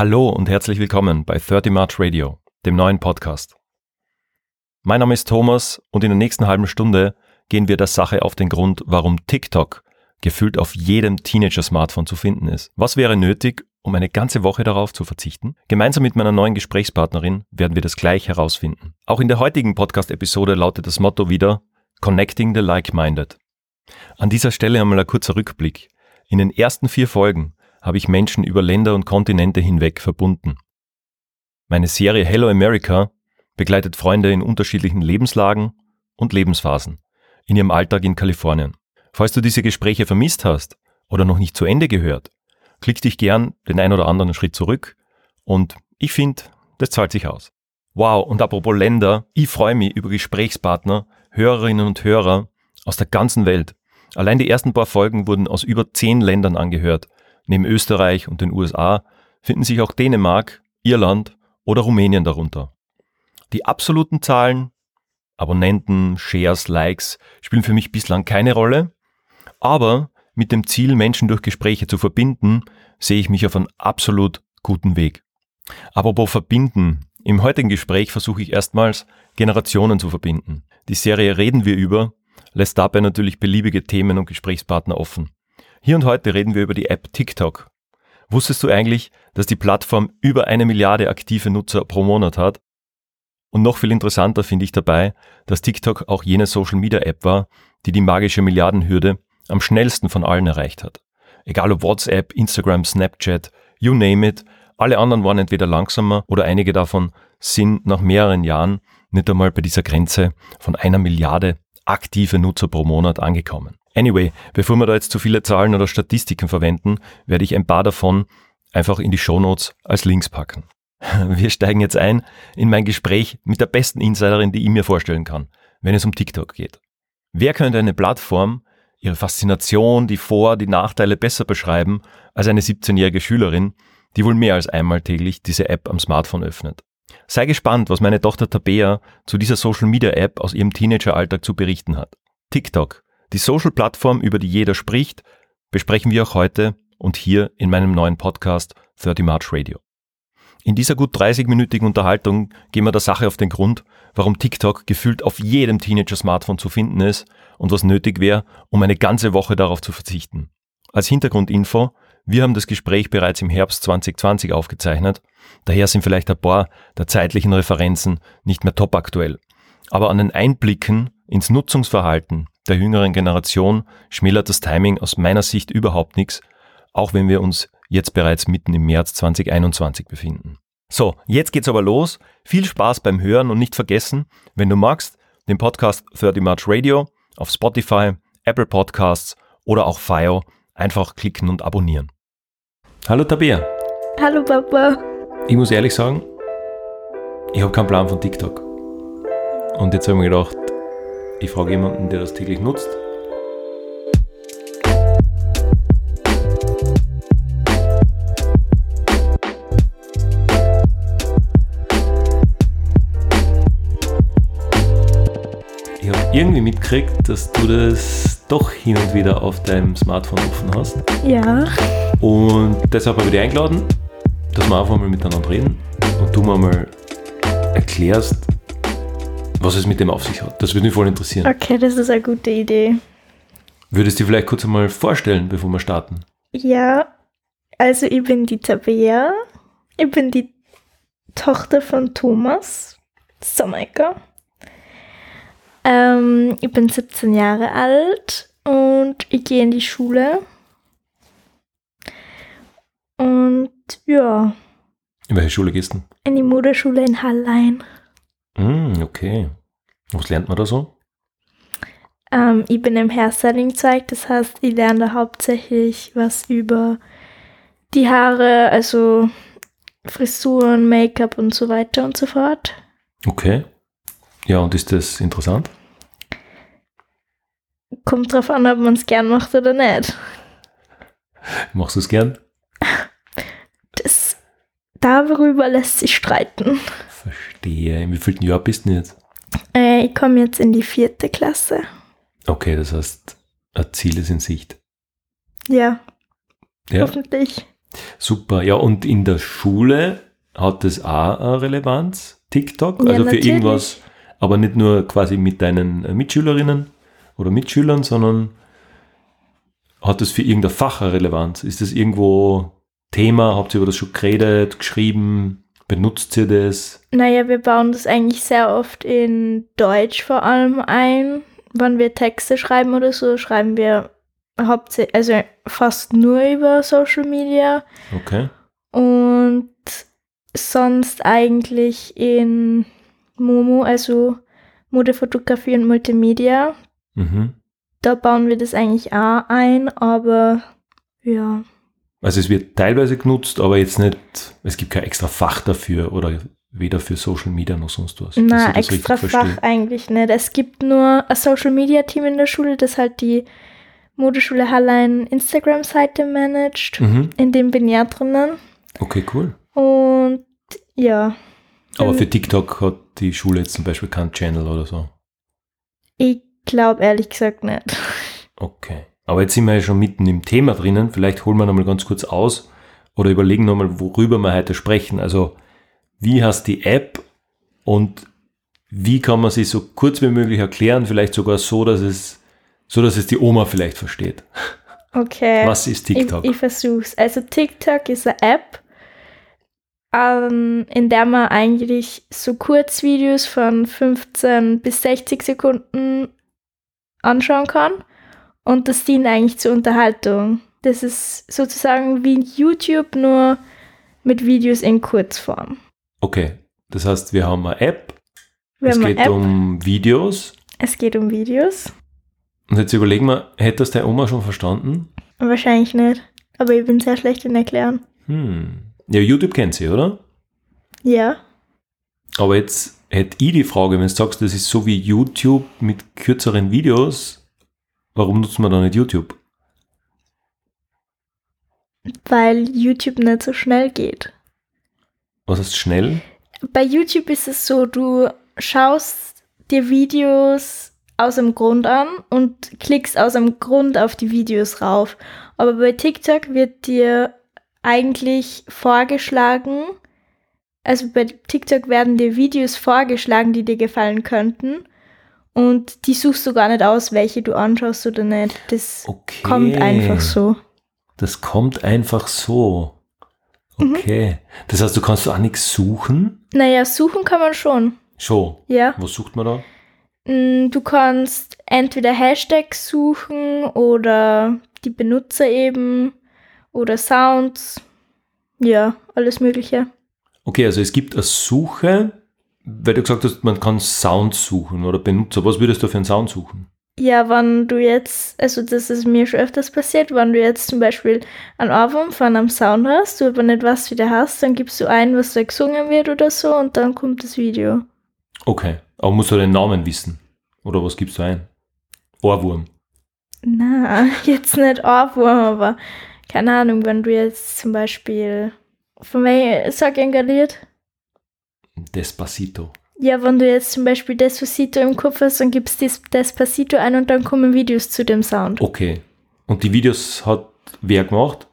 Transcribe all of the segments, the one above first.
Hallo und herzlich willkommen bei 30 March Radio, dem neuen Podcast. Mein Name ist Thomas und in der nächsten halben Stunde gehen wir der Sache auf den Grund, warum TikTok gefühlt auf jedem Teenager-Smartphone zu finden ist. Was wäre nötig, um eine ganze Woche darauf zu verzichten? Gemeinsam mit meiner neuen Gesprächspartnerin werden wir das gleich herausfinden. Auch in der heutigen Podcast-Episode lautet das Motto wieder Connecting the Like-Minded. An dieser Stelle einmal ein kurzer Rückblick. In den ersten vier Folgen habe ich Menschen über Länder und Kontinente hinweg verbunden. Meine Serie Hello America begleitet Freunde in unterschiedlichen Lebenslagen und Lebensphasen in ihrem Alltag in Kalifornien. Falls du diese Gespräche vermisst hast oder noch nicht zu Ende gehört, klick dich gern den ein oder anderen Schritt zurück und ich finde, das zahlt sich aus. Wow, und apropos Länder, ich freue mich über Gesprächspartner, Hörerinnen und Hörer aus der ganzen Welt. Allein die ersten paar Folgen wurden aus über zehn Ländern angehört Neben Österreich und den USA finden sich auch Dänemark, Irland oder Rumänien darunter. Die absoluten Zahlen, Abonnenten, Shares, Likes spielen für mich bislang keine Rolle, aber mit dem Ziel, Menschen durch Gespräche zu verbinden, sehe ich mich auf einem absolut guten Weg. Apropos verbinden, im heutigen Gespräch versuche ich erstmals, Generationen zu verbinden. Die Serie Reden wir über lässt dabei natürlich beliebige Themen und Gesprächspartner offen. Hier und heute reden wir über die App TikTok. Wusstest du eigentlich, dass die Plattform über eine Milliarde aktive Nutzer pro Monat hat? Und noch viel interessanter finde ich dabei, dass TikTok auch jene Social Media App war, die die magische Milliardenhürde am schnellsten von allen erreicht hat. Egal ob WhatsApp, Instagram, Snapchat, you name it, alle anderen waren entweder langsamer oder einige davon sind nach mehreren Jahren nicht einmal bei dieser Grenze von einer Milliarde aktive Nutzer pro Monat angekommen. Anyway, bevor wir da jetzt zu viele Zahlen oder Statistiken verwenden, werde ich ein paar davon einfach in die Shownotes als Links packen. Wir steigen jetzt ein in mein Gespräch mit der besten Insiderin, die ich mir vorstellen kann, wenn es um TikTok geht. Wer könnte eine Plattform, ihre Faszination, die Vor-, die Nachteile besser beschreiben als eine 17-jährige Schülerin, die wohl mehr als einmal täglich diese App am Smartphone öffnet? Sei gespannt, was meine Tochter Tabea zu dieser Social Media App aus ihrem Teenageralltag zu berichten hat. TikTok die Social-Plattform, über die jeder spricht, besprechen wir auch heute und hier in meinem neuen Podcast 30 March Radio. In dieser gut 30-minütigen Unterhaltung gehen wir der Sache auf den Grund, warum TikTok gefühlt auf jedem Teenager-Smartphone zu finden ist und was nötig wäre, um eine ganze Woche darauf zu verzichten. Als Hintergrundinfo, wir haben das Gespräch bereits im Herbst 2020 aufgezeichnet, daher sind vielleicht ein paar der zeitlichen Referenzen nicht mehr top aktuell. Aber an den Einblicken ins Nutzungsverhalten der jüngeren Generation schmälert das Timing aus meiner Sicht überhaupt nichts, auch wenn wir uns jetzt bereits mitten im März 2021 befinden. So, jetzt geht's aber los. Viel Spaß beim Hören und nicht vergessen, wenn du magst, den Podcast 30 March Radio auf Spotify, Apple Podcasts oder auch Fio einfach klicken und abonnieren. Hallo Tabea. Hallo Papa. Ich muss ehrlich sagen, ich habe keinen Plan von TikTok. Und jetzt habe ich mir gedacht, ich frage jemanden, der das täglich nutzt. Ich habe irgendwie mitgekriegt, dass du das doch hin und wieder auf deinem Smartphone offen hast. Ja. Und deshalb habe ich dich eingeladen, dass wir einfach mal miteinander reden und du mir mal erklärst, was es mit dem auf sich hat. Das würde mich voll interessieren. Okay, das ist eine gute Idee. Würdest du dir vielleicht kurz einmal vorstellen, bevor wir starten? Ja, also ich bin die Tabea. Ich bin die Tochter von Thomas Sommecker. Ähm, ich bin 17 Jahre alt und ich gehe in die Schule. Und ja. In welche Schule gehst du? In die Modeschule in Hallein. Mm, okay. Was lernt man da so? Ähm, ich bin im Hairstyling-Zweig, das heißt, ich lerne da hauptsächlich was über die Haare, also Frisuren, Make-up und so weiter und so fort. Okay. Ja, und ist das interessant? Kommt drauf an, ob man es gern macht oder nicht. Machst du es gern? Darüber lässt sich streiten. Verstehe. In wie vielen Jahr bist du jetzt? Äh, ich komme jetzt in die vierte Klasse. Okay, das heißt, ein Ziel ist in Sicht. Ja, Ja, hoffentlich. Super. Ja, und in der Schule hat das auch eine Relevanz, TikTok? Ja, also für natürlich. irgendwas, aber nicht nur quasi mit deinen Mitschülerinnen oder Mitschülern, sondern hat das für irgendein Fach eine Relevanz? Ist das irgendwo Thema? Habt ihr über das schon geredet, geschrieben? Benutzt ihr das? Naja, wir bauen das eigentlich sehr oft in Deutsch vor allem ein. Wenn wir Texte schreiben oder so, schreiben wir hauptsächlich, also fast nur über Social Media Okay. und sonst eigentlich in Momo, also Modefotografie und Multimedia. Mhm. Da bauen wir das eigentlich auch ein, aber ja. Also es wird teilweise genutzt, aber jetzt nicht, es gibt kein extra Fach dafür oder weder für Social Media noch sonst was. Na, extra Fach verstehe. eigentlich nicht. Es gibt nur ein Social Media Team in der Schule, das halt die Modeschule Hallein Instagram-Seite managt. Mhm. In dem bin ich ja drinnen. Okay, cool. Und ja, Aber Ähm, für TikTok hat die Schule jetzt zum Beispiel keinen Channel oder so. ich glaube ehrlich gesagt nicht. Okay. Aber jetzt sind wir ja schon mitten im Thema drinnen. Vielleicht holen wir nochmal ganz kurz aus oder überlegen nochmal, worüber wir heute sprechen. Also, wie heißt die App und wie kann man sie so kurz wie möglich erklären? Vielleicht sogar so, dass es, so dass es die Oma vielleicht versteht. Okay. Was ist TikTok? Ich, ich versuch's. Also TikTok ist eine App, ähm, in der man eigentlich so Kurzvideos von 15 bis 60 Sekunden anschauen kann. Und das dient eigentlich zur Unterhaltung. Das ist sozusagen wie YouTube, nur mit Videos in Kurzform. Okay. Das heißt, wir haben eine App. Wir es haben eine geht App, um Videos. es geht um Videos. Und jetzt überlegen wir, hätte das deine Oma schon verstanden? Wahrscheinlich nicht. Aber ich bin sehr schlecht in Erklären. Hm. Ja, YouTube kennt sie, oder? Ja. Aber jetzt hätte ich die Frage, wenn du sagst, das ist so wie YouTube mit kürzeren Videos, warum nutzt man da nicht YouTube? Weil YouTube nicht so schnell geht. Was heißt schnell? Bei YouTube ist es so, du schaust dir Videos aus dem Grund an und klickst aus dem Grund auf die Videos rauf. Aber bei TikTok wird dir eigentlich vorgeschlagen, also bei TikTok werden dir Videos vorgeschlagen, die dir gefallen könnten. Und die suchst du gar nicht aus, welche du anschaust oder nicht. Das Okay. kommt einfach so. Das kommt einfach so. Mhm. Okay. Das heißt, du kannst auch nichts suchen? Naja, suchen kann man schon. Schon. Ja. Was sucht man da? Mm, Du kannst entweder Hashtags suchen oder die Benutzer eben oder Sounds. Ja, alles Mögliche. Okay, also es gibt eine Suche, weil du gesagt hast, man kann Sound suchen oder Benutzer. Was würdest du für einen Sound suchen? Ja, wenn du jetzt, also das ist mir schon öfters passiert, wenn du jetzt zum Beispiel einen Ohrwurm von einem Sound hast, du aber nicht weißt, wie der hast, dann gibst du ein, was da gesungen wird oder so und dann kommt das Video. Okay. Aber musst du den Namen wissen? Oder was gibst du ein? Ohrwurm. Na, jetzt nicht Ohrwurm, aber keine Ahnung, wenn du jetzt zum Beispiel, von welchem, sag ich ein Lied? Despacito. Ja, wenn du jetzt zum Beispiel Despacito im Kopf hast, dann gibst du Des- Despacito ein und dann kommen Videos zu dem Sound. Okay. Und die Videos hat wer gemacht?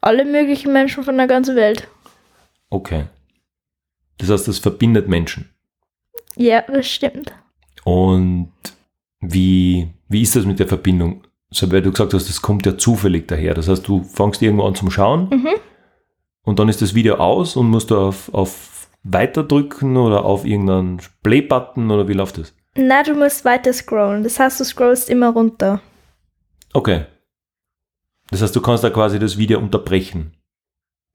Alle möglichen Menschen von der ganzen Welt. Okay. Das heißt, das verbindet Menschen. Ja, das stimmt. Und wie, wie ist das mit der Verbindung? So, weil du gesagt hast, das kommt ja zufällig daher. Das heißt, du fängst irgendwo an zum Schauen Mhm. und dann ist das Video aus und musst du auf, auf Weiter drücken oder auf irgendeinen Play-Button oder wie läuft das? Na, du musst weiter scrollen. Das heißt, du scrollst immer runter. Okay. Das heißt, du kannst da quasi das Video unterbrechen.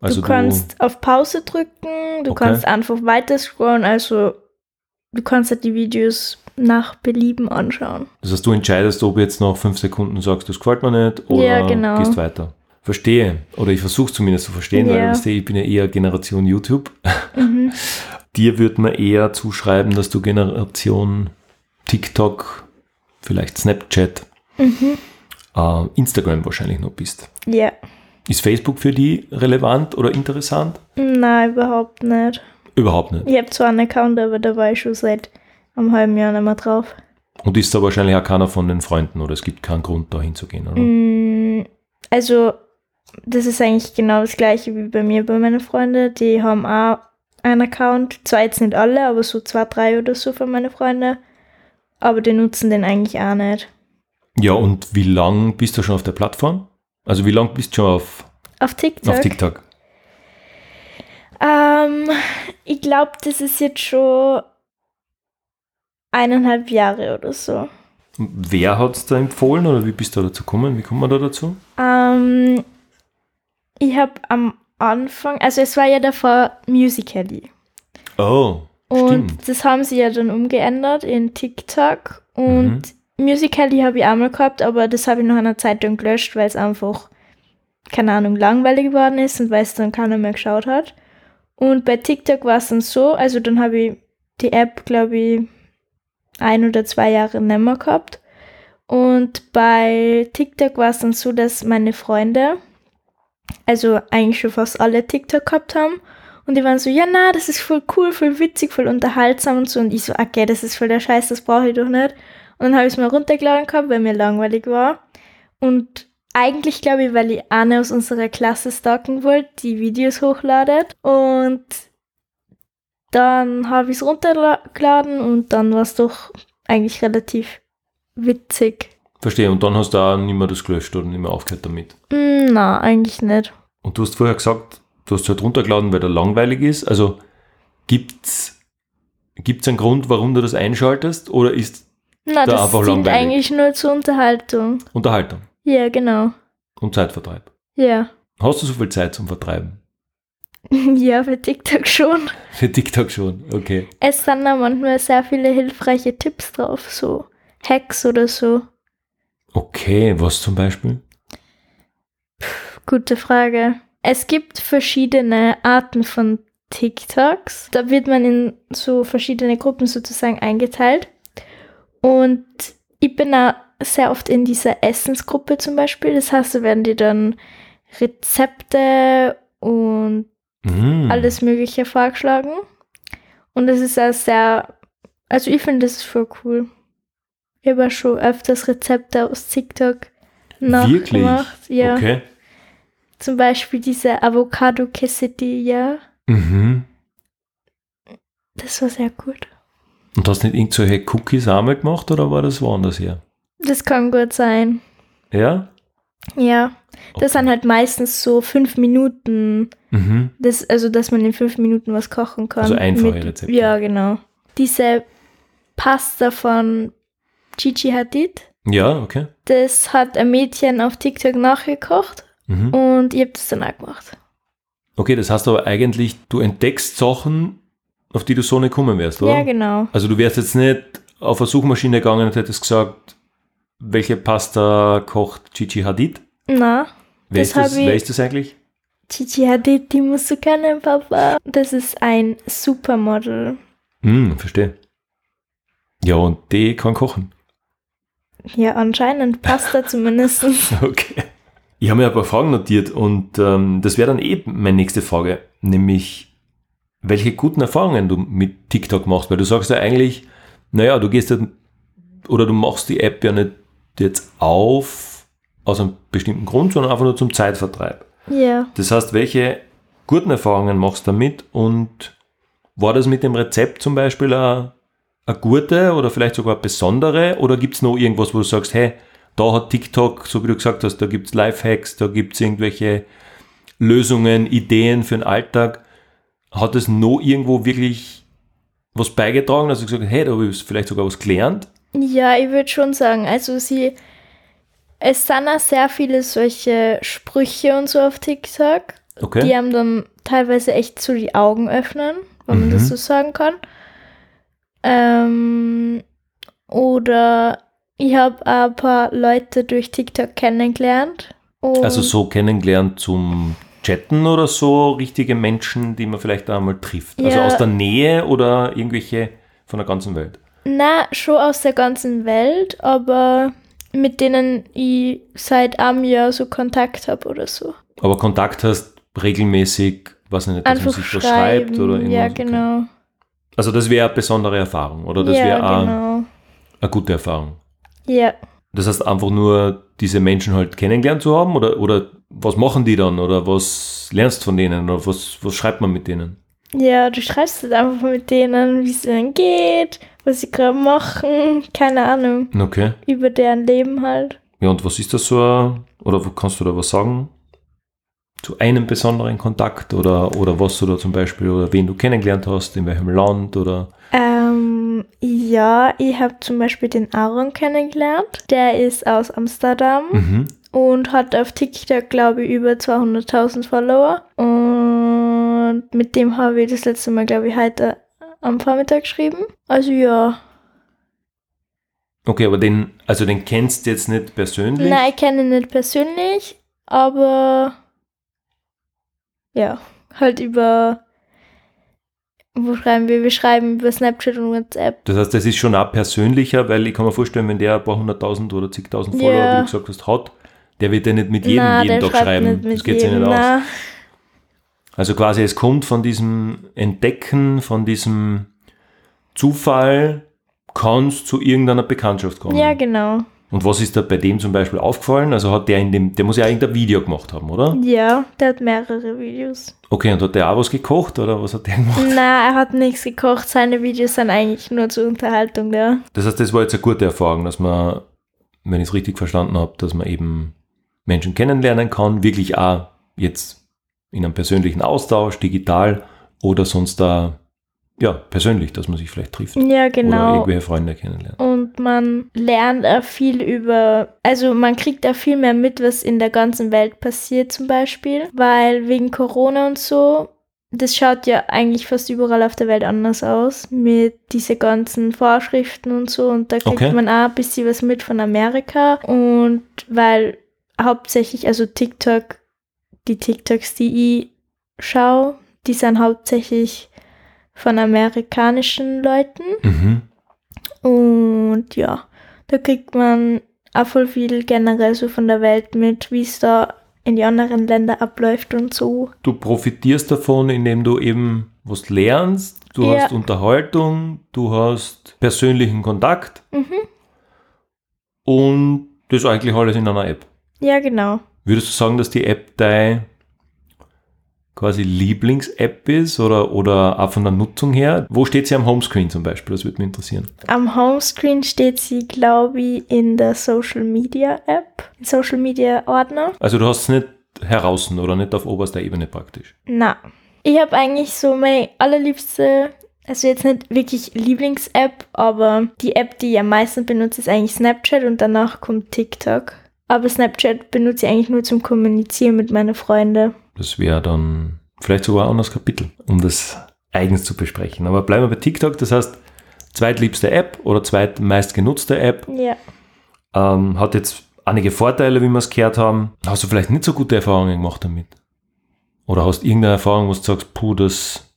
Also du kannst auf Pause drücken, du Okay. kannst einfach weiter scrollen, also du kannst halt die Videos nach Belieben anschauen. Das heißt, du entscheidest, ob jetzt nach fünf Sekunden sagst, das gefällt mir nicht oder Ja, genau. gehst weiter. Verstehe. Oder ich versuche zumindest zu verstehen, weil weißt du, ich bin ja eher Generation YouTube. Mhm. Dir würde man eher zuschreiben, dass du Generation TikTok, vielleicht Snapchat, Mhm. äh, Instagram wahrscheinlich noch bist. Ja. Ist Facebook für die relevant oder interessant? Nein, überhaupt nicht. Überhaupt nicht. Ich habe zwar einen Account, aber da war ich schon seit einem halben Jahr nicht mehr drauf. Und ist da wahrscheinlich auch keiner von den Freunden oder es gibt keinen Grund, da hinzugehen, oder? Mm, Also, das ist eigentlich genau das gleiche wie bei mir, bei meinen Freunden. Die haben auch einen Account. Zwar jetzt nicht alle, aber so zwei, drei oder so von meinen Freunden. Aber die nutzen den eigentlich auch nicht. Ja, und wie lang bist du schon auf der Plattform? Also wie lang bist du schon auf, Auf TikTok? auf TikTok? Ähm, ich glaube, das ist jetzt schon eineinhalb Jahre oder so. Wer hat es da empfohlen oder wie bist du dazu gekommen? Wie kommt man da dazu? Ähm, ich habe am Anfang, also es war ja davor Musical.ly. Oh, Und stimmt. das haben sie ja dann umgeändert in TikTok. Und Musical.ly habe ich auch mal gehabt, aber das habe ich nach einer Zeit dann gelöscht, weil es einfach, keine Ahnung, langweilig geworden ist und weil es dann keiner mehr geschaut hat. Und bei TikTok war es dann so, also dann habe ich die App, glaube ich, ein oder zwei Jahre nicht mehr gehabt. Und bei TikTok war es dann so, dass meine Freunde, also eigentlich schon fast alle TikTok gehabt haben. Und die waren so, ja, na, das ist voll cool, voll witzig, voll unterhaltsam und so. Und ich so, okay, das ist voll der Scheiß, das brauche ich doch nicht. Und dann habe ich es mal runtergeladen gehabt, weil mir langweilig war. Und eigentlich glaube ich, weil ich eine aus unserer Klasse stalken wollte, die Videos hochladet. Und dann habe ich es runtergeladen und dann war es doch eigentlich relativ witzig. Verstehe. Und dann hast du auch nicht mehr das gelöscht oder nicht mehr aufgehört damit. Hm, na, eigentlich nicht. Und du hast vorher gesagt, du hast es halt runtergeladen, weil der langweilig ist. Also gibt's gibt's einen Grund, warum du das einschaltest oder ist Na, Da das einfach langweilig. eigentlich nur zur Unterhaltung. Unterhaltung Ja, genau. und Zeitvertreib? Ja. Hast du so viel Zeit zum Vertreiben? ja, für TikTok schon. Für TikTok schon, okay. Es sind da manchmal sehr viele hilfreiche Tipps drauf, so Hacks oder so. Okay, was zum Beispiel? Gute Frage. Es gibt verschiedene Arten von TikToks. Da wird man in so verschiedene Gruppen sozusagen eingeteilt. Und ich bin da sehr oft in dieser Essensgruppe zum Beispiel. Das heißt, da werden dir dann Rezepte und Mm. alles Mögliche vorgeschlagen. Und das ist auch sehr, also ich finde, das voll cool. Ich habe schon öfters Rezepte aus TikTok Wirklich? nachgemacht. Ja. Okay. Zum Beispiel diese Avocado Quesadilla. Mhm. Das war sehr gut. Und hast nicht irgendwelche Cookies einmal gemacht oder war das woanders her? Das kann gut sein. Ja? Ja. Das Okay. sind halt meistens so fünf Minuten. Mhm. Das, also, dass man in fünf Minuten was kochen kann. Also einfache Rezepte. Ja, genau. Diese Pasta von Gigi Hadid, Ja, okay. das hat ein Mädchen auf TikTok nachgekocht Mhm. und ich habe das dann auch gemacht. Okay, das heißt aber eigentlich, du entdeckst Sachen, auf die du so nicht kommen wärst, oder? Ja, genau. Also du wärst jetzt nicht auf eine Suchmaschine gegangen und hättest gesagt, welche Pasta kocht Gigi Hadid? Na, Wer, Das ist, das, wer ist das eigentlich? Gigi Hadid, die musst du kennen, Papa. Das ist ein Supermodel. Hm, verstehe. Ja, und die kann kochen. Ja, anscheinend Pasta zumindest. Okay. Ich habe mir ein paar Fragen notiert und ähm, das wäre dann eh meine nächste Frage, nämlich welche guten Erfahrungen du mit TikTok machst, weil du sagst ja eigentlich, naja, du gehst ja oder du machst die App ja nicht jetzt auf aus einem bestimmten Grund, sondern einfach nur zum Zeitvertreib. Ja. Das heißt, welche guten Erfahrungen machst du damit und war das mit dem Rezept zum Beispiel eine, eine gute oder vielleicht sogar eine besondere oder gibt es noch irgendwas, wo du sagst, hey, da hat TikTok, so wie du gesagt hast, da gibt es Lifehacks, da gibt es irgendwelche Lösungen, Ideen für den Alltag. Hat es noch irgendwo wirklich was beigetragen, dass du gesagt hast, hey, da habe ich vielleicht sogar was gelernt? Ja, ich würde schon sagen, also sie, es sind auch sehr viele solche Sprüche und so auf TikTok, Okay. die einem dann teilweise echt so die Augen öffnen, wenn man Mhm. das so sagen kann. Ähm, oder ich habe ein paar Leute durch TikTok kennengelernt. Also so kennengelernt zum Chatten oder so richtige Menschen, die man vielleicht einmal trifft. Also Ja. aus der Nähe oder irgendwelche von der ganzen Welt. Na, schon aus der ganzen Welt, aber mit denen ich seit einem Jahr so Kontakt habe oder so. Aber Kontakt hast regelmäßig, was nicht, dass man Einfach sich was schreiben. schreibt oder irgendwas. ja, Okay. Also das wäre eine besondere Erfahrung oder das ja, wäre genau. eine gute Erfahrung. Ja, Das heißt einfach nur diese Menschen halt kennengelernt zu haben? Oder, oder was machen die dann? Oder was lernst du von denen? Oder was, was schreibt man mit denen? Ja, du schreibst halt einfach mit denen, wie es ihnen geht, was sie gerade machen, keine Ahnung. Okay. Über deren Leben halt. Ja, und was ist das so? Oder kannst du da was sagen? Zu einem besonderen Kontakt oder, oder was du da zum Beispiel, oder wen du kennengelernt hast, in welchem Land oder. Ähm, ja, ich habe zum Beispiel den Aaron kennengelernt. Der ist aus Amsterdam Mhm. und hat auf TikTok, glaube ich, über 200.000 Follower. Und mit dem habe ich das letzte Mal, glaube ich, heute am Vormittag geschrieben. Also ja. Okay, aber den, also den kennst du jetzt nicht persönlich? Nein, ich kenne ihn nicht persönlich, aber ja, halt über. Wo schreiben wir? Wir schreiben über Snapchat und WhatsApp. Das heißt, das ist schon auch persönlicher, weil ich kann mir vorstellen, wenn der ein paar hunderttausend oder zigtausend Follower, Ja. wie du gesagt hast, hat, der wird ja nicht mit jedem Na, jeden Tag schreiben. das geht jedem, nicht aus. na. Also quasi, es kommt von diesem Entdecken, von diesem Zufall, kann es zu irgendeiner Bekanntschaft kommen. Ja, genau. Und was ist da bei dem zum Beispiel aufgefallen? Also hat der in dem, der muss ja irgendein Video gemacht haben, oder? Ja, der hat mehrere Videos. Okay, und hat der auch was gekocht oder was hat der gemacht? Na, er hat nichts gekocht. Seine Videos sind eigentlich nur zur Unterhaltung da. Das heißt, das war jetzt eine gute Erfahrung, dass man, wenn ich es richtig verstanden habe, dass man eben Menschen kennenlernen kann, wirklich auch jetzt in einem persönlichen Austausch, digital oder sonst da, ja, persönlich, dass man sich vielleicht trifft. Ja, Oder genau. irgendwelche Freunde kennenlernt. Und man lernt auch viel über, also man kriegt auch viel mehr mit, was in der ganzen Welt passiert zum Beispiel, weil wegen Corona und so, das schaut ja eigentlich fast überall auf der Welt anders aus, mit diese ganzen Vorschriften und so und da kriegt Okay. man auch ein bisschen was mit von Amerika und weil hauptsächlich, also TikTok, die TikToks, die ich schaue, die sind hauptsächlich von amerikanischen Leuten. Mhm. Und ja, da kriegt man auch voll viel generell so von der Welt mit, wie es da in die anderen Länder abläuft und so. Du profitierst davon, indem du eben was lernst, du Ja. hast Unterhaltung, du hast persönlichen Kontakt Mhm. und das eigentlich alles in einer App. Ja, genau. Würdest du sagen, dass die App deine quasi Lieblings-App ist oder, oder auch von der Nutzung her? Wo steht sie am Homescreen zum Beispiel? Das würde mich interessieren. Am Homescreen steht sie, glaube ich, in der Social Media App, im Social Media Ordner. Also du hast es nicht heraus oder nicht auf oberster Ebene praktisch. Na, ich habe eigentlich so meine allerliebste, also jetzt nicht wirklich Lieblings-App, aber die App, die ich am meisten benutze, ist eigentlich Snapchat und danach kommt TikTok. Aber Snapchat benutze ich eigentlich nur zum Kommunizieren mit meinen Freunden. Das wäre dann vielleicht sogar ein anderes Kapitel, um das eigens zu besprechen. Aber bleiben wir bei TikTok, das heißt, zweitliebste App oder zweitmeistgenutzte App. Ja. Ähm, hat jetzt einige Vorteile, wie wir es gehört haben. Hast du vielleicht nicht so gute Erfahrungen gemacht damit? Oder hast irgendeine Erfahrung, wo du sagst, puh, das,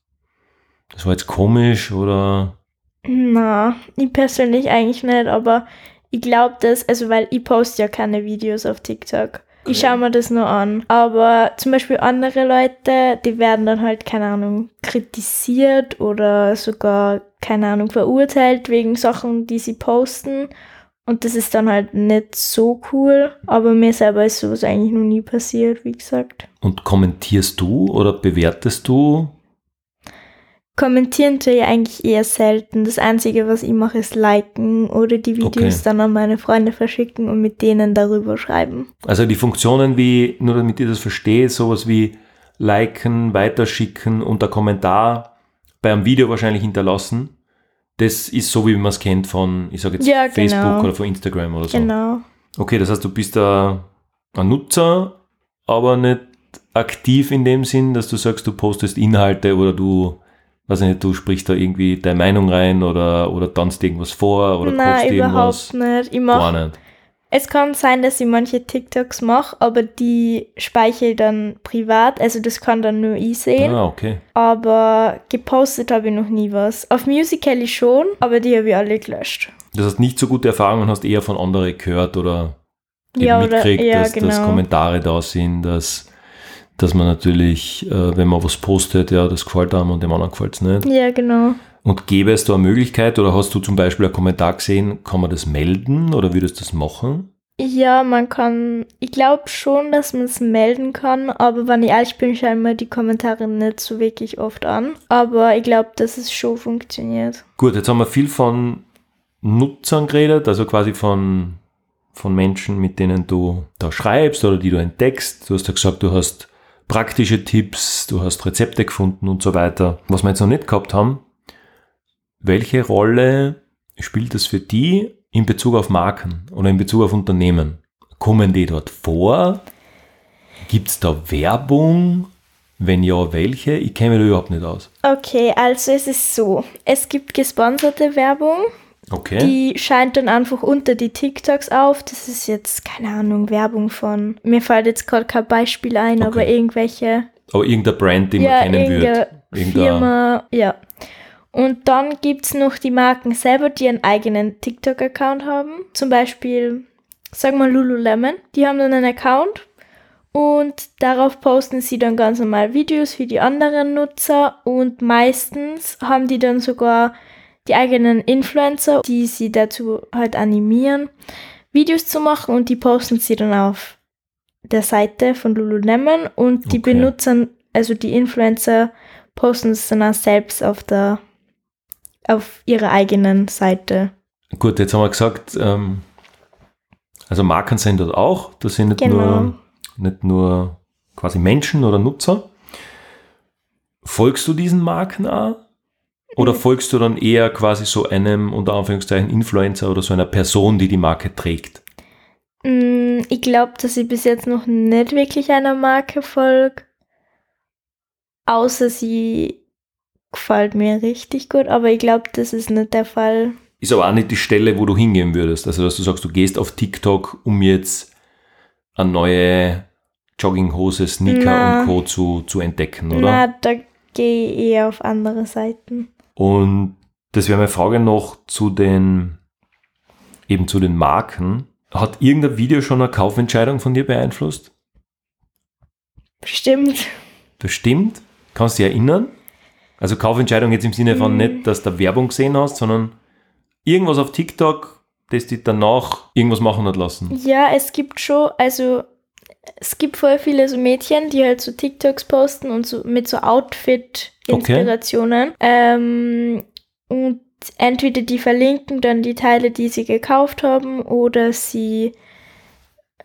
das war jetzt komisch oder Na, ich persönlich eigentlich nicht, aber ich glaube das, also weil ich poste ja keine Videos auf TikTok. Ich schaue mir das nur an. Aber zum Beispiel andere Leute, die werden dann halt, keine Ahnung, kritisiert oder sogar, keine Ahnung, verurteilt wegen Sachen, die sie posten. Und das ist dann halt nicht so cool. Aber mir selber ist sowas eigentlich noch nie passiert, wie gesagt. Und kommentierst du oder bewertest du? Kommentieren tue ich eigentlich eher selten. Das Einzige, was ich mache, ist liken oder die Videos Okay. dann an meine Freunde verschicken und mit denen darüber schreiben. Also die Funktionen wie, nur damit ihr das versteht, sowas wie liken, weiterschicken und der Kommentar bei einem Video wahrscheinlich hinterlassen. Das ist so, wie man es kennt von, ich sage jetzt Ja, Facebook genau. oder von Instagram oder so. Genau. Okay, das heißt, du bist da ein Nutzer, aber nicht aktiv in dem Sinn, dass du sagst, du postest Inhalte oder du, weiß ich nicht, du sprichst da irgendwie deine Meinung rein oder, oder tanzt irgendwas vor oder Nein, kochst überhaupt irgendwas. nicht. Ich mach, nicht. es kann sein, dass ich manche TikToks mache, aber die speichere ich dann privat. Also das kann dann nur ich sehen. Ah, okay. Aber gepostet habe ich noch nie was. Auf Musical.ly schon, aber die habe ich alle gelöscht. Das heißt, nicht so gute Erfahrungen hast eher von anderen gehört oder Ja, mitkriegt, ja, dass, dass genau. Kommentare da sind, dass, dass man natürlich, äh, wenn man was postet, ja, das gefällt einem und dem anderen gefällt es nicht. Ja, genau. Und gäbe es da eine Möglichkeit oder hast du zum Beispiel einen Kommentar gesehen, kann man das melden oder würdest du das machen? Ja, man kann, ich glaube schon, dass man es melden kann, aber wenn ich ehrlich bin, schaue ich mir die Kommentare nicht so wirklich oft an. Aber ich glaube, dass es schon funktioniert. Gut, jetzt haben wir viel von Nutzern geredet, also quasi von, von Menschen, mit denen du da schreibst oder die du entdeckst. Du hast ja gesagt, du hast praktische Tipps, du hast Rezepte gefunden und so weiter. Was wir jetzt noch nicht gehabt haben, welche Rolle spielt es für die in Bezug auf Marken oder in Bezug auf Unternehmen? Kommen die dort vor? Gibt es da Werbung? Wenn ja, welche? Ich kenne mich da überhaupt nicht aus. Okay, also es ist so, es gibt gesponserte Werbung, Okay. die scheint dann einfach unter die TikToks auf. Das ist jetzt, keine Ahnung, Werbung von, mir fällt jetzt gerade kein Beispiel ein, aber Okay. irgendwelche Aber irgendein Brand, den man kennen irgendeine würde. Firma, ja. Und dann gibt es noch die Marken selber, die einen eigenen TikTok-Account haben. Zum Beispiel, sagen wir Lululemon. Die haben dann einen Account und darauf posten sie dann ganz normal Videos für die anderen Nutzer und meistens haben die dann sogar die eigenen Influencer, die sie dazu halt animieren, Videos zu machen und die posten sie dann auf der Seite von Lululemon und die Okay. Benutzer, also die Influencer, posten es dann auch selbst auf der auf ihrer eigenen Seite. Gut, jetzt haben wir gesagt, ähm, also Marken sind dort auch. Das sind nicht, Genau. nur, nicht nur quasi Menschen oder Nutzer. Folgst du diesen Marken auch? Oder folgst du dann eher quasi so einem, unter Anführungszeichen, Influencer oder so einer Person, die die Marke trägt? Mm, Ich glaube, dass ich bis jetzt noch nicht wirklich einer Marke folge. Außer sie gefällt mir richtig gut, aber ich glaube, das ist nicht der Fall. Ist aber auch nicht die Stelle, wo du hingehen würdest. Also, dass du sagst, du gehst auf TikTok, um jetzt eine neue Jogginghose, Sneaker Na. und Co. zu, zu entdecken, oder? Na, da gehe ich eher auf andere Seiten. Und das wäre meine Frage noch zu den, eben zu den Marken. Hat irgendein Video schon eine Kaufentscheidung von dir beeinflusst? Stimmt. Das stimmt. Kannst du dich erinnern? Also Kaufentscheidung jetzt im Sinne von Mm. nicht, dass du Werbung gesehen hast, sondern irgendwas auf TikTok, das dich danach irgendwas machen hat lassen. Ja, es gibt schon, also es gibt voll viele so Mädchen, die halt so TikToks posten und so mit so Outfit-Inspirationen. Ähm, und entweder die verlinken dann die Teile, die sie gekauft haben, oder sie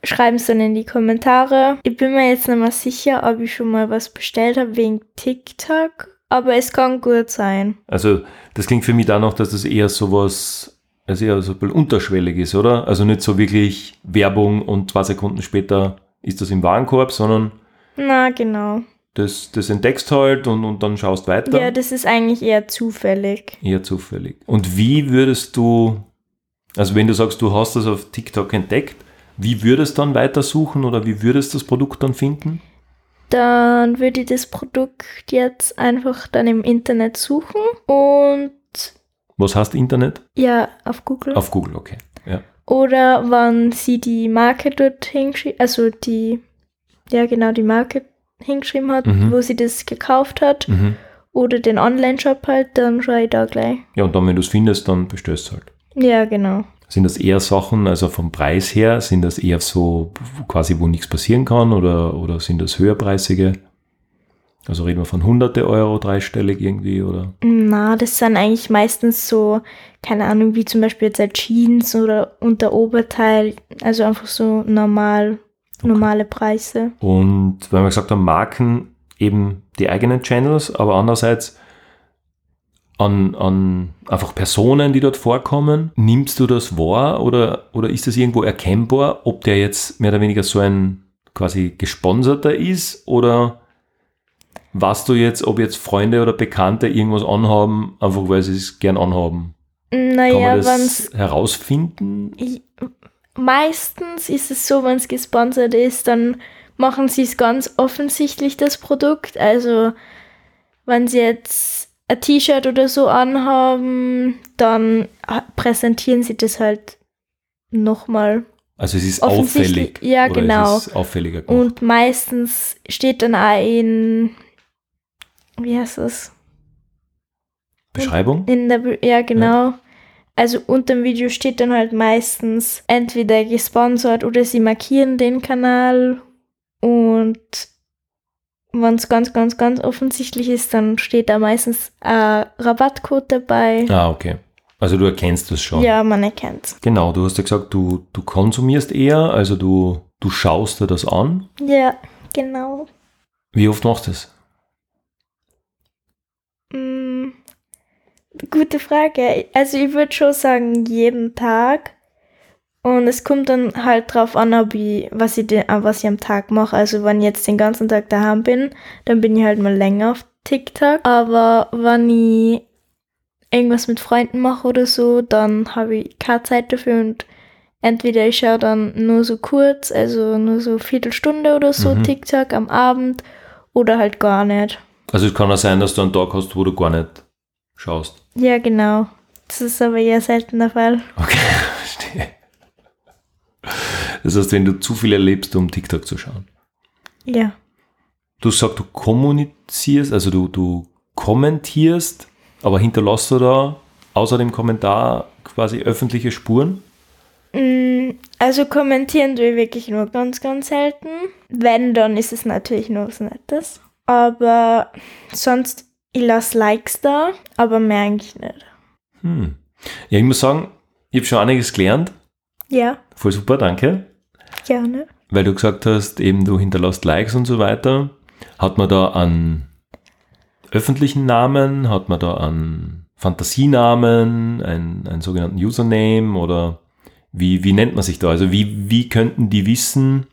schreiben es dann in die Kommentare. Ich bin mir jetzt nicht mehr sicher, ob ich schon mal was bestellt habe wegen TikTok, aber es kann gut sein. Also das klingt für mich danach, dass das eher sowas, also eher so ein bisschen unterschwellig ist, oder? Also nicht so wirklich Werbung und zwei Sekunden später ist das im Warenkorb, sondern Na, genau. das, das entdeckst halt und, und dann schaust weiter. Ja, das ist eigentlich eher zufällig. Eher zufällig. Und wie würdest du, also wenn du sagst, du hast das auf TikTok entdeckt, wie würdest du dann weitersuchen oder wie würdest du das Produkt dann finden? Dann würde ich das Produkt jetzt einfach dann im Internet suchen und Was heißt Internet? ja, auf Google. Auf Google, okay. Ja. Oder wann sie die Marke dort hingeschrieben, also die, ja genau, die Marke hingeschrieben hat, Mhm. wo sie das gekauft hat, Mhm. oder den Online-Shop halt, dann schaue ich da gleich. Ja, und dann, wenn du es findest, dann bestellst du halt. Ja, genau. Sind das eher Sachen, also vom Preis her, sind das eher so quasi, wo nichts passieren kann oder, oder sind das höherpreisige? Also reden wir von hunderte Euro, dreistellig irgendwie oder? Na, das sind eigentlich meistens so, keine Ahnung, wie zum Beispiel jetzt Jeans oder unter Oberteil, also einfach so normal, normale Preise. Und wenn wir gesagt haben, Marken eben die eigenen Channels, aber andererseits an, an einfach Personen, die dort vorkommen, nimmst du das wahr oder, oder ist das irgendwo erkennbar, ob der jetzt mehr oder weniger so ein quasi gesponserter ist oder weißt du jetzt, ob jetzt Freunde oder Bekannte irgendwas anhaben, einfach weil sie es gern anhaben? Kann Naja, man wenn's das herausfinden? Ich, meistens ist es so, wenn es gesponsert ist, dann machen sie es ganz offensichtlich, das Produkt. Also, wenn sie jetzt ein T-Shirt oder so anhaben, dann ah, präsentieren sie das halt nochmal. Also es ist auffällig. ja, genau. Es auffälliger gemacht. Und meistens steht dann auch in, wie heißt das? Beschreibung? In der, Be- ja genau, also unter dem Video steht dann halt meistens entweder gesponsert oder sie markieren den Kanal und wenn es ganz, ganz, ganz offensichtlich ist, dann steht da meistens ein Rabattcode dabei. Ah, okay. Also du erkennst das schon. Ja, man erkennt Genau, du hast ja gesagt, du, du konsumierst eher, also du, du schaust dir das an. Ja, genau. Wie oft machst du das? Gute Frage. Also ich würde schon sagen, jeden Tag. Und es kommt dann halt drauf an, ob ich, was ich, de, was ich am Tag mache. Also wenn ich jetzt den ganzen Tag daheim bin, dann bin ich halt mal länger auf TikTok. Aber wenn ich irgendwas mit Freunden mache oder so, dann habe ich keine Zeit dafür und entweder ich schaue dann nur so kurz, also nur so Viertelstunde oder so Mhm. TikTok am Abend oder halt gar nicht. Also es kann auch sein, dass du einen Tag hast, wo du gar nicht schaust. Ja, genau. Das ist aber eher selten der Fall. Okay, verstehe. Das heißt, wenn du zu viel erlebst, um TikTok zu schauen. Ja. Du sagst, du kommunizierst, also du, du kommentierst, aber hinterlässt du da außer dem Kommentar quasi öffentliche Spuren? Mm, Also kommentieren tue ich wirklich nur ganz, ganz selten. Wenn, dann ist es natürlich nur was Nettes. Aber sonst, ich lasse Likes da, aber mehr eigentlich nicht. Hm. Ja, ich muss sagen, ich habe schon einiges gelernt. Ja, Voll super, danke. gerne. Weil du gesagt hast, eben du hinterlässt Likes und so weiter. Hat man da an öffentlichen Namen, hat man da an Fantasienamen, einen, einen sogenannten Username oder wie, wie nennt man sich da? Also wie, wie könnten die wissen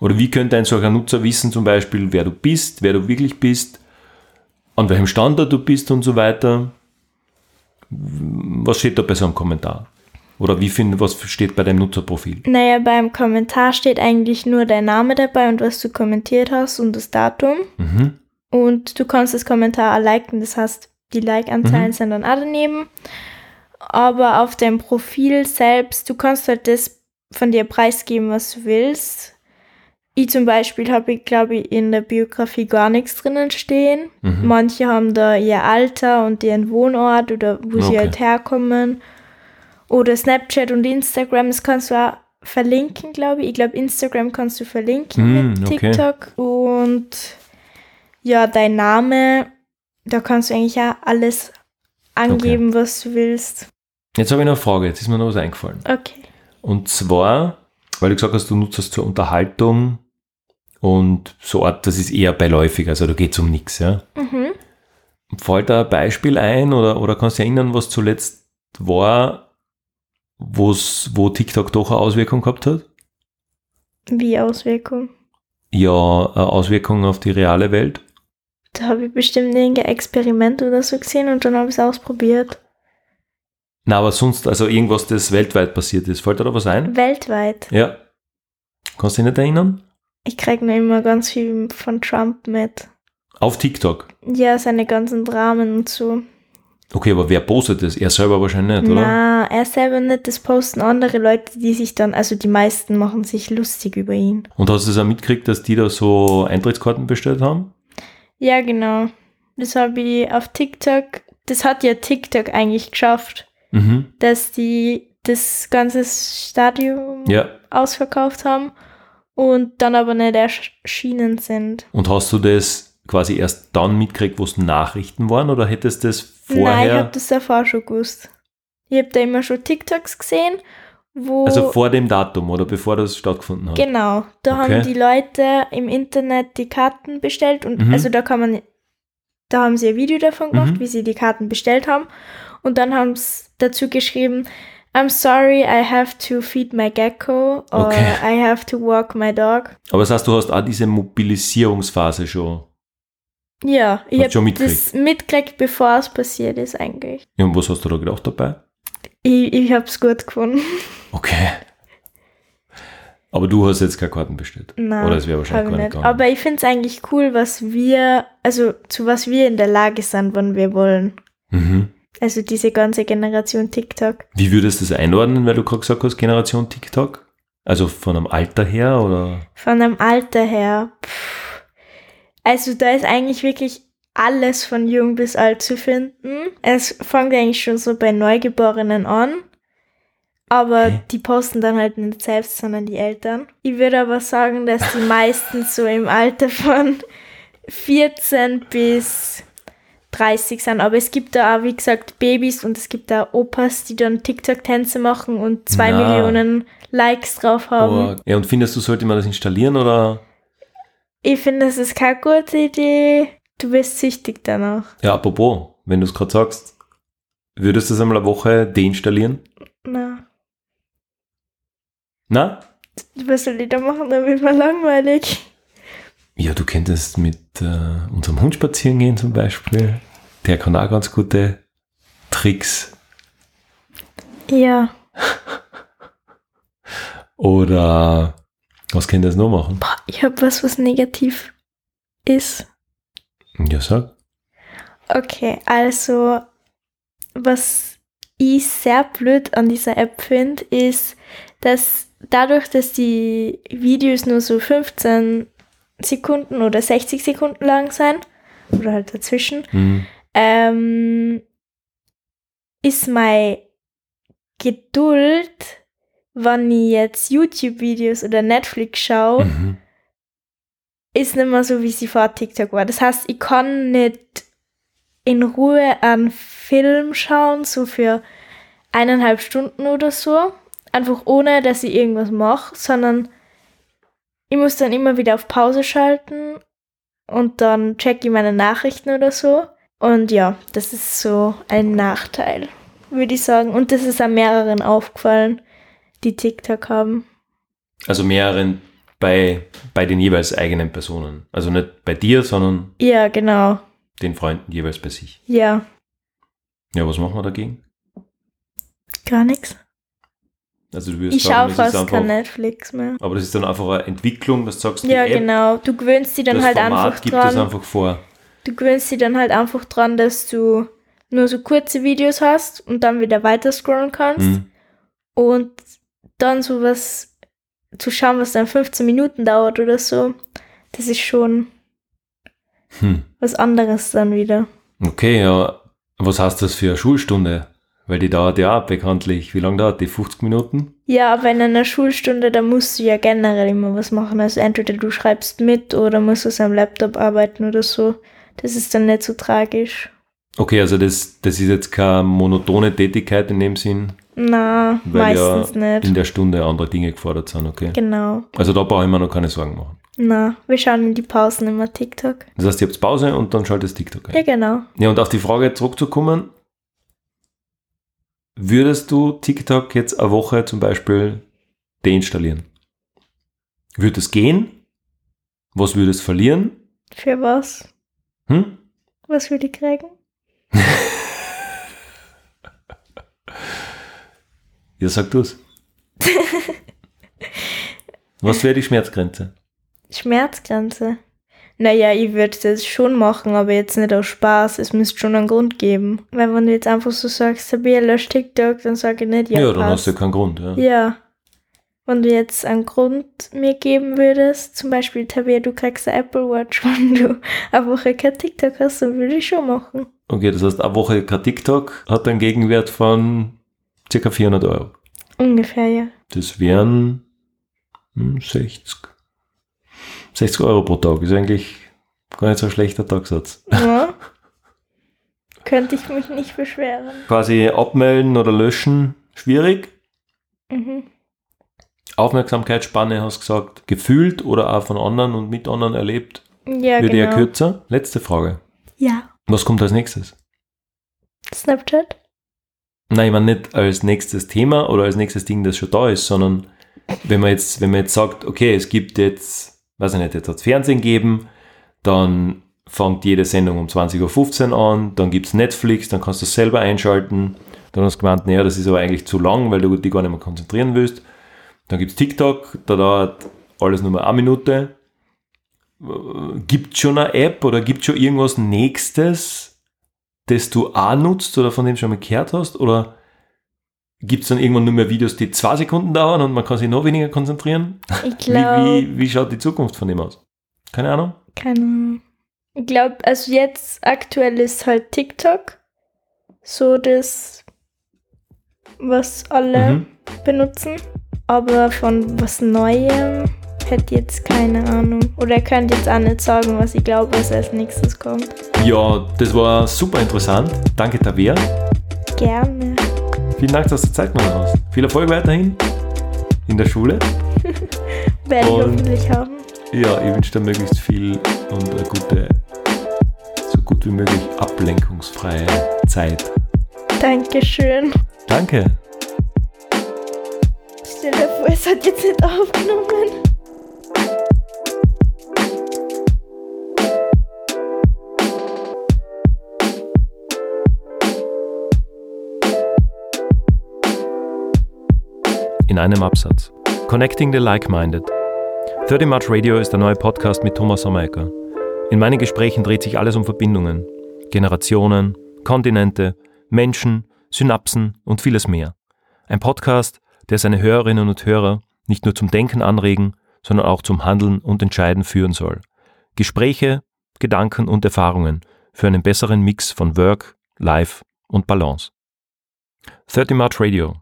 oder wie könnte ein solcher Nutzer wissen zum Beispiel, wer du bist, wer du wirklich bist, an welchem Standort du bist und so weiter? Was steht da bei so einem Kommentar? Oder wie find, was steht bei deinem Nutzerprofil? Naja, beim Kommentar steht eigentlich nur dein Name dabei und was du kommentiert hast und das Datum. Mhm. Und du kannst das Kommentar liken, das heißt, die Like-Anzahlen Mhm. sind dann auch daneben. Aber auf deinem Profil selbst, du kannst halt das von dir preisgeben, was du willst. Ich zum Beispiel habe, glaube ich, in der Biografie gar nichts drinnen stehen. Mhm. Manche haben da ihr Alter und ihren Wohnort oder wo sie Okay. halt herkommen. Oder Snapchat und Instagram, das kannst du auch verlinken, glaube ich. Ich glaube, Instagram kannst du verlinken Mm, mit okay. TikTok. Und ja, dein Name, da kannst du eigentlich auch alles angeben, was du willst. Jetzt habe ich noch eine Frage, jetzt ist mir noch was eingefallen. Okay. Und zwar, weil du gesagt hast, du nutzt das zur Unterhaltung und so Art, das ist eher beiläufig, also da geht es um nichts. Ja? Mhm. Fällt da ein Beispiel ein oder, oder kannst du dich erinnern, was zuletzt war, wo's, wo TikTok doch eine Auswirkung gehabt hat? Wie Auswirkung? Ja, eine Auswirkung auf die reale Welt. Da habe ich bestimmt irgendein Experiment oder so gesehen und dann habe ich es ausprobiert. Na, aber sonst, also irgendwas, das weltweit passiert ist. Fällt dir da was ein? Weltweit. Ja. Kannst du dich nicht erinnern? Ich kriege nur immer ganz viel von Trump mit. Auf TikTok. Ja, seine ganzen Dramen und so. Okay, aber wer postet das? Er selber wahrscheinlich nicht, oder? Na, er selber nicht, das posten andere Leute, die sich dann, also die meisten machen sich lustig über ihn. Und hast du es auch mitgekriegt, dass die da so Eintrittskarten bestellt haben? Ja, genau. Das habe ich auf TikTok, das hat ja TikTok eigentlich geschafft, Mhm. dass die das ganze Stadion Ja. ausverkauft haben und dann aber nicht erschienen sind. Und hast du das quasi erst dann mitgekriegt, wo es Nachrichten waren, oder hättest du das Nein, ich vorher, habe das davor schon gewusst. Ich habe da immer schon TikToks gesehen, wo... also vor dem Datum oder bevor das stattgefunden hat? Genau, da Okay. haben die Leute im Internet die Karten bestellt und Mhm. also da kann man, da haben sie ein Video davon gemacht, Mhm. wie sie die Karten bestellt haben und dann haben sie dazu geschrieben, I'm sorry, I have to feed my gecko or Okay. I have to walk my dog. Aber das heißt, du hast auch diese Mobilisierungsphase schon. Ja, ich habe das mitgekriegt, bevor es passiert ist eigentlich. Ja, und was hast du da gedacht dabei? Ich, ich habe es gut gefunden. Okay. Aber du hast jetzt keine Karten bestellt. Nein, Oder es wäre wahrscheinlich gar ich nicht gegangen. Aber ich finde es eigentlich cool, was wir, also zu was wir in der Lage sind, wenn wir wollen. Mhm. Also diese ganze Generation TikTok. Wie würdest du das einordnen, weil du gerade gesagt hast, Generation TikTok? Also von einem Alter her oder? Von dem Alter her. Pff. Also da ist eigentlich wirklich alles von jung bis alt zu finden. Es fängt eigentlich schon so bei Neugeborenen an. Aber Hä? die posten dann halt nicht selbst, sondern die Eltern. Ich würde aber sagen, dass die meisten so im Alter von 14 bis 30 sind. Aber es gibt da auch, wie gesagt, Babys und es gibt da Opas, die dann TikTok-Tänze machen und zwei Na. Millionen Likes drauf haben. Aber, ja, und findest du, sollte man das installieren oder? Ich finde, das ist keine gute Idee. Du wirst süchtig danach. Ja, apropos, wenn du es gerade sagst, würdest du es einmal eine Woche deinstallieren? Na, Na? was soll ich da machen? Da wird mir langweilig. Ja, du könntest mit äh, unserem Hund spazieren gehen zum Beispiel. Der kann auch ganz gute Tricks. Ja. Oder was könnte das noch machen? Boah, ich habe was, was negativ ist. Ja, sag. Okay, also, was ich sehr blöd an dieser App finde, ist, dass dadurch, dass die Videos nur so 15 Sekunden oder 60 Sekunden lang sind, oder halt dazwischen, Hm. ähm, ist meine Geduld, wenn ich jetzt YouTube-Videos oder Netflix schaue, Mhm. ist nicht mehr so, wie sie vor TikTok war. Das heißt, ich kann nicht in Ruhe einen Film schauen, so für eineinhalb Stunden oder so. Einfach ohne, dass ich irgendwas mache, sondern ich muss dann immer wieder auf Pause schalten und dann check ich meine Nachrichten oder so. Und ja, das ist so ein Nachteil, würde ich sagen. Und das ist an mehreren aufgefallen, die TikTok haben. Also mehreren bei, bei den jeweils eigenen Personen. Also nicht bei dir, sondern Ja, genau. den Freunden jeweils bei sich. Ja, Ja, was machen wir dagegen? gar nichts. Also du würdest Ich schaue das fast einfach, kein Netflix mehr. aber das ist dann einfach eine Entwicklung, dass du sagst, Ja, App, genau. Du gewöhnst dich dann das halt Format einfach gibt dran. einfach vor. Du gewöhnst dich dann halt einfach dran, dass du nur so kurze Videos hast und dann wieder weiter scrollen kannst. Hm. Und dann sowas zu schauen, was dann 15 Minuten dauert oder so, das ist schon Hm. was anderes dann wieder. Okay, ja. Was heißt das für eine Schulstunde? Weil die dauert ja auch bekanntlich. Wie lange dauert die? 50 Minuten? Ja, aber in einer Schulstunde, da musst du ja generell immer was machen. Also entweder du schreibst mit oder musst aus am Laptop arbeiten oder so. Das ist dann nicht so tragisch. Okay, also das, das ist jetzt keine monotone Tätigkeit in dem Sinn, Na, meistens ja nicht. in der Stunde andere Dinge gefordert sind, okay? Genau. Also da brauche ich mir noch keine Sorgen machen. Na, wir schauen in die Pausen immer TikTok. Das heißt, ihr habt Pause und dann schaltet TikTok ein. Ja, genau. Ja, und auf die Frage zurückzukommen, würdest du TikTok jetzt eine Woche zum Beispiel deinstallieren? Würde es gehen? Was würde es verlieren? Für was? Hm? Was will ich kriegen? Ja, sag du's. Was wäre die Schmerzgrenze? Schmerzgrenze. Naja, ich würde das schon machen, aber jetzt nicht aus Spaß. Es müsste schon einen Grund geben. Weil wenn du jetzt einfach so sagst, Sabia, lösch TikTok, dann sage ich nicht, ja, Ja, dann hast passt. du keinen Grund. Ja. Ja. Wenn du jetzt einen Grund mir geben würdest, zum Beispiel, Tabea, du kriegst eine Apple Watch, wenn du eine Woche kein TikTok hast, dann würde ich schon machen. Okay, das heißt, eine Woche kein TikTok hat einen Gegenwert von ca. 400 Euro. Ungefähr, ja. Das wären hm, 60. 60 Euro pro Tag. Ist eigentlich gar nicht so ein schlechter Tagsatz. ja. Könnte ich mich nicht beschweren. Quasi abmelden oder löschen, schwierig. Mhm. Aufmerksamkeitsspanne, hast du gesagt, gefühlt oder auch von anderen und mit anderen erlebt, Ja, wird eher genau. kürzer. Letzte Frage. Ja. Was kommt als nächstes? Snapchat? Nein, ich meine nicht als nächstes Thema oder als nächstes Ding, das schon da ist, sondern wenn man jetzt, wenn man jetzt sagt, okay, es gibt jetzt, weiß ich nicht, jetzt hat es Fernsehen geben, dann fängt jede Sendung um 20.15 Uhr an, dann gibt es Netflix, dann kannst du es selber einschalten. Dann hast du gemeint, naja, das ist aber eigentlich zu lang, weil du dich gar nicht mehr konzentrieren willst. Dann gibt es TikTok, da dauert alles nur mal eine Minute. Gibt schon eine App oder gibt schon irgendwas Nächstes, das du auch nutzt oder von dem schon mal gehört hast? Oder gibt es dann irgendwann nur mehr Videos, die zwei Sekunden dauern und man kann sich noch weniger konzentrieren? Ich Wie, glaube. wie, wie schaut die Zukunft von dem aus? Keine Ahnung. Keine Ahnung. Ich glaube, also jetzt aktuell ist halt TikTok so das, was alle Mhm. benutzen. Aber von was Neuem hätte ich jetzt keine Ahnung. Oder ihr könnt jetzt auch nicht sagen, was ich glaube, was als nächstes kommt. Ja, das war super interessant. Danke, Tabea. Gerne. Vielen Dank, dass du Zeit genommen hast. Viel Erfolg weiterhin in der Schule. Werde ich hoffentlich haben. Ja, ich wünsche dir möglichst viel und eine gute, so gut wie möglich ablenkungsfreie Zeit. Dankeschön. Danke. Stell dir vor, es hat jetzt nicht aufgenommen. In einem Absatz. Connecting the Like-Minded. 30 March Radio ist der neue Podcast mit Thomas Sommerecker. In meinen Gesprächen dreht sich alles um Verbindungen. Generationen, Kontinente, Menschen, Synapsen und vieles mehr. Ein Podcast, der seine Hörerinnen und Hörer nicht nur zum Denken anregen, sondern auch zum Handeln und Entscheiden führen soll. Gespräche, Gedanken und Erfahrungen für einen besseren Mix von Work, Life und Balance. 30 March Radio.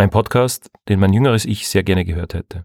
Ein Podcast, den mein jüngeres Ich sehr gerne gehört hätte.